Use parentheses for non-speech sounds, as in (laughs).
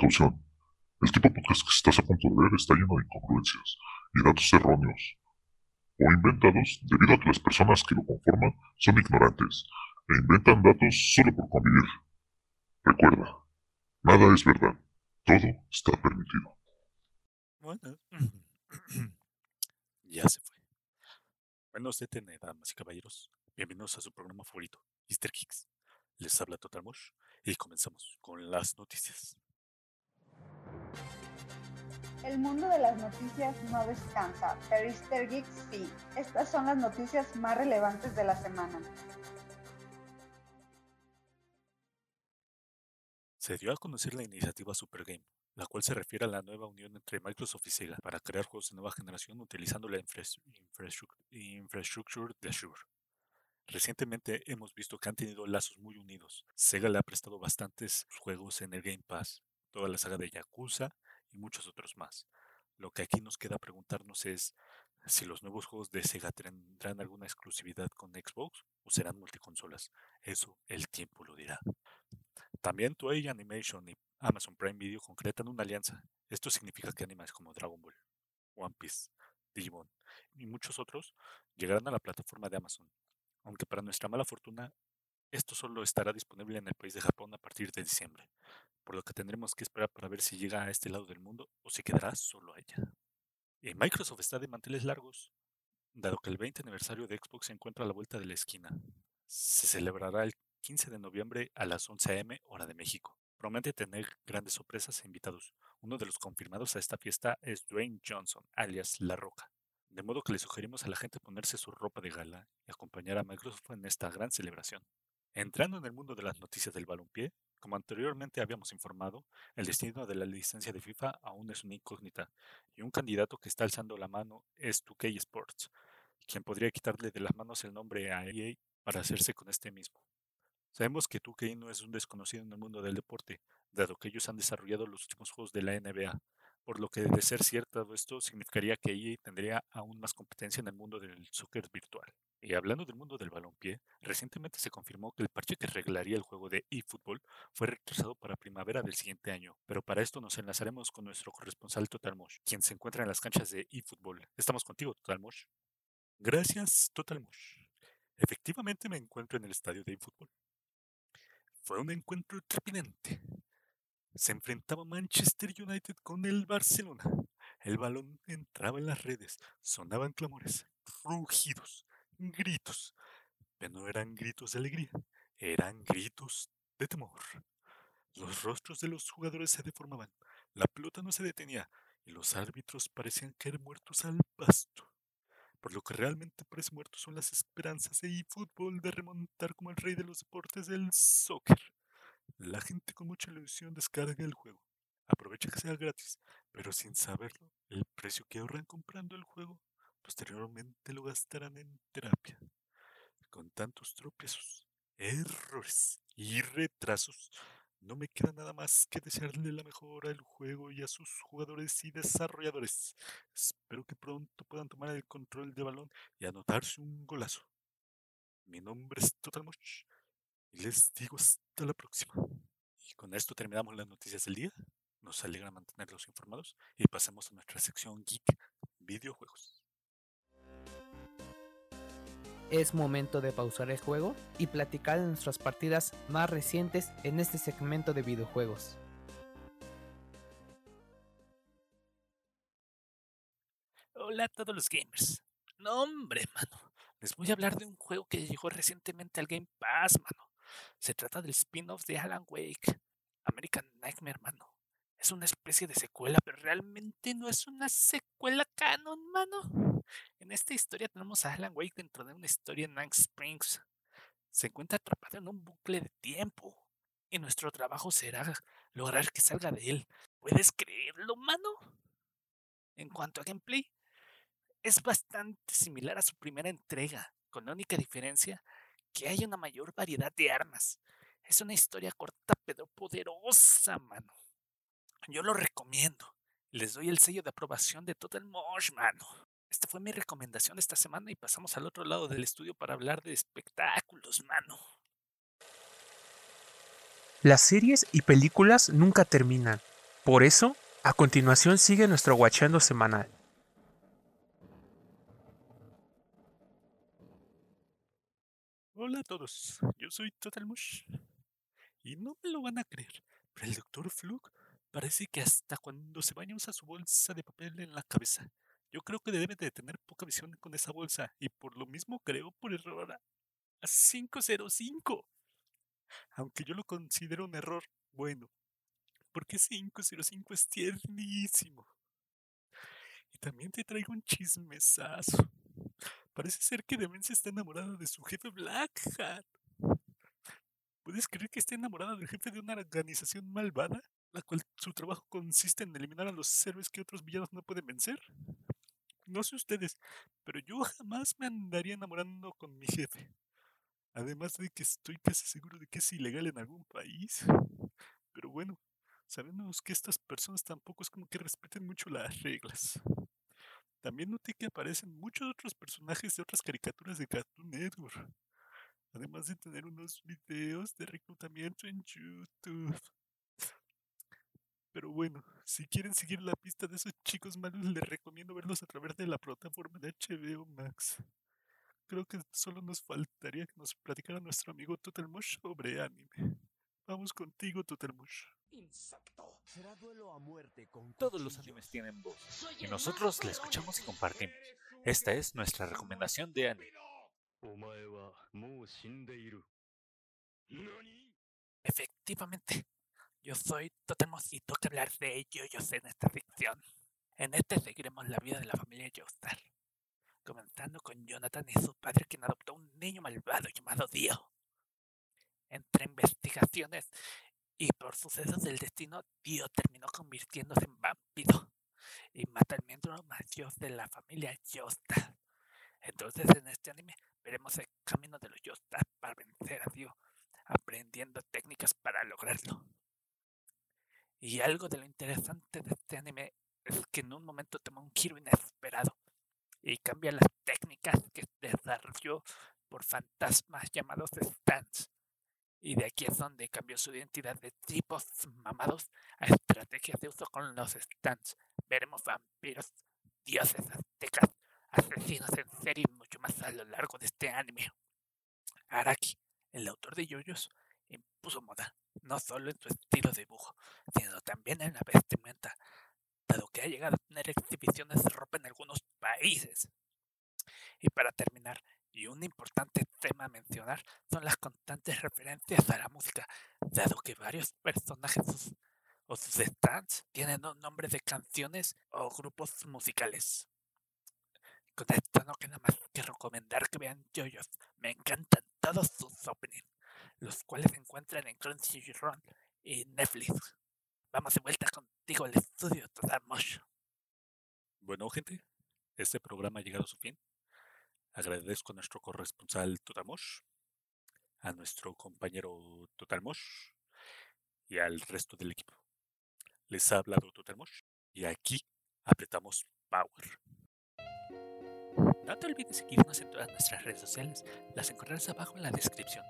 Precaución. El tipo de podcast que estás a punto de ver está lleno de incongruencias y datos erróneos o inventados debido a que las personas que lo conforman son ignorantes e inventan datos solo por convivir. Recuerda, nada es verdad, todo está permitido. Bueno, (clears throat) ya se fue. Bueno, se tiene, damas y caballeros. Bienvenidos a su programa favorito, Mr. Kicks. Les habla Total Mosh y comenzamos con las noticias. El mundo de las noticias no descansa, pero Easter Geeks sí. Estas son las noticias más relevantes de la semana. Se dio a conocer la iniciativa Supergame, la cual se refiere a la nueva unión entre Microsoft y Sega para crear juegos de nueva generación utilizando la infraestructura de Azure. Recientemente hemos visto que han tenido lazos muy unidos. Sega le ha prestado bastantes juegos en el Game Pass, toda la saga de Yakuza y muchos otros más. Lo que aquí nos queda preguntarnos es si los nuevos juegos de Sega tendrán alguna exclusividad con Xbox o serán multiconsolas. Eso el tiempo lo dirá. También Toei Animation y Amazon Prime Video concretan una alianza. Esto significa que animes como Dragon Ball, One Piece, Digimon y muchos otros llegarán a la plataforma de Amazon. Aunque para nuestra mala fortuna, esto solo estará disponible en el país de Japón a partir de diciembre, por lo que tendremos que esperar para ver si llega a este lado del mundo o si quedará solo allá. Y Microsoft está de manteles largos, dado que el 20 aniversario de Xbox se encuentra a la vuelta de la esquina. Se celebrará el 15 de noviembre a las 11 a.m. hora de México. Promete tener grandes sorpresas e invitados. Uno de los confirmados a esta fiesta es Dwayne Johnson, alias La Roca. De modo que le sugerimos a la gente ponerse su ropa de gala y acompañar a Microsoft en esta gran celebración. Entrando en el mundo de las noticias del balompié, como anteriormente habíamos informado, el destino de la licencia de FIFA aún es una incógnita, y un candidato que está alzando la mano es 2K Sports, quien podría quitarle de las manos el nombre a EA para hacerse con este mismo. Sabemos que 2K no es un desconocido en el mundo del deporte, dado que ellos han desarrollado los últimos juegos de la NBA, por lo que de ser cierto esto significaría que EA tendría aún más competencia en el mundo del soccer virtual. Y hablando del mundo del balompié, recientemente se confirmó que el parche que arreglaría el juego de eFootball fue retrasado para primavera del siguiente año, pero para esto nos enlazaremos con nuestro corresponsal Totalmosh, quien se encuentra en las canchas de eFootball. Estamos contigo, Totalmosh. Gracias, Totalmosh. Efectivamente me encuentro en el estadio de eFootball. Fue un encuentro trepidante. Se enfrentaba Manchester United con el Barcelona. El balón entraba en las redes, sonaban clamores, rugidos, gritos. Pero no eran gritos de alegría, eran gritos de temor. Los rostros de los jugadores se deformaban, la pelota no se detenía y los árbitros parecían caer muertos al pasto por lo que realmente parece muerto son las esperanzas de eFootball de remontar como el rey de los deportes del soccer. La gente con mucha ilusión descarga el juego, aprovecha que sea gratis, pero sin saberlo, el precio que ahorran comprando el juego, posteriormente lo gastarán en terapia. Con tantos tropiezos, errores y retrasos, no me queda nada más que desearle la mejor al juego y a sus jugadores y desarrolladores. Espero que pronto puedan tomar el control del balón y anotarse un golazo. Mi nombre es Totalmoch y les digo hasta la próxima. Y con esto terminamos las noticias del día. Nos alegra mantenerlos informados y pasamos a nuestra sección Geek Videojuegos es momento de pausar el juego y platicar de nuestras partidas más recientes en este segmento de videojuegos. Hola a todos los gamers. No, hombre, (laughs) mano. Les voy a hablar de un juego que llegó recientemente al Game Pass, mano. Se trata del spin-off de Alan Wake, American Nightmare, mano. Es una especie de secuela, pero realmente no es una secuela canon, mano. En esta historia tenemos a Alan Wake dentro de una historia en Night Springs. Se encuentra atrapado en un bucle de tiempo. Y nuestro trabajo será lograr que salga de él. ¿Puedes creerlo, mano? En cuanto a gameplay, es bastante similar a su primera entrega, con la única diferencia que hay una mayor variedad de armas. Es una historia corta pero poderosa, mano. Yo lo recomiendo. Les doy el sello de aprobación de Total Mosh, mano. Esta fue mi recomendación esta semana y pasamos al otro lado del estudio para hablar de espectáculos, mano. Las series y películas nunca terminan. Por eso, a continuación sigue nuestro guachando semanal. Hola a todos, yo soy Total Mush. Y no me lo van a creer, pero el Dr. Fluke parece que hasta cuando se baña usa su bolsa de papel en la cabeza. Yo creo que debe de tener poca visión con esa bolsa y por lo mismo creo por error a 505. Aunque yo lo considero un error bueno, porque 505 es tiernísimo. Y también te traigo un chismesazo. Parece ser que Demencia está enamorada de su jefe Blackhat. ¿Puedes creer que esté enamorada del jefe de una organización malvada, la cual su trabajo consiste en eliminar a los héroes que otros villanos no pueden vencer? No sé ustedes, pero yo (laughs) jamás me andaría enamorando con mi jefe. Además de que estoy casi seguro de que es ilegal en algún país. Pero bueno, sabemos que estas personas tampoco es como que respeten mucho las reglas. También noté que aparecen muchos otros personajes de otras caricaturas de Cartoon Network. Además de tener unos videos de reclutamiento en YouTube. Pero bueno, si quieren seguir la pista de esos chicos malos, les recomiendo verlos a través de la plataforma de HBO Max. Creo que solo nos faltaría que nos platicara nuestro amigo Totalmush sobre anime. Vamos contigo, Totalmush. Todos los animes tienen voz y nosotros la escuchamos y compartimos. Esta es nuestra recomendación de anime. Efectivamente, yo soy y toca hablar de ello yo sé en esta ficción. En este seguiremos la vida de la familia Joestar, comenzando con Jonathan y su padre quien adoptó un niño malvado llamado Dio. Entre investigaciones y por sucesos del destino, Dio terminó convirtiéndose en vampiro y mata al miembro más de la familia Joestar. Entonces en este anime veremos el camino de los Joestar para vencer a Dio, aprendiendo técnicas para lograrlo. Y algo de lo interesante de este anime es que en un momento toma un giro inesperado y cambia las técnicas que desarrolló por fantasmas llamados stands. Y de aquí es donde cambió su identidad de tipos mamados a estrategias de uso con los stands. Veremos vampiros, dioses aztecas, asesinos en serie y mucho más a lo largo de este anime. Araki, el autor de Yoyos, impuso moda, no solo en su estilo de dibujo, sino también en la vestimenta, dado que ha llegado a tener exhibiciones de ropa en algunos países. Y para terminar, y un importante tema a mencionar son las constantes referencias a la música, dado que varios personajes o sus stands tienen un nombre de canciones o grupos musicales. Con esto no queda más que recomendar que vean JoJo's. Me encantan todos sus openings, los cuales se encuentran en Crunchyroll y Netflix. Vamos de vuelta contigo al estudio Todamos. Bueno, gente, este programa ha llegado a su fin. Agradezco a nuestro corresponsal Totamosh, a nuestro compañero Totalmosh y al resto del equipo. Les ha hablado Totalmosh y aquí apretamos Power. No te olvides seguirnos en todas nuestras redes sociales, las encontrarás abajo en la descripción.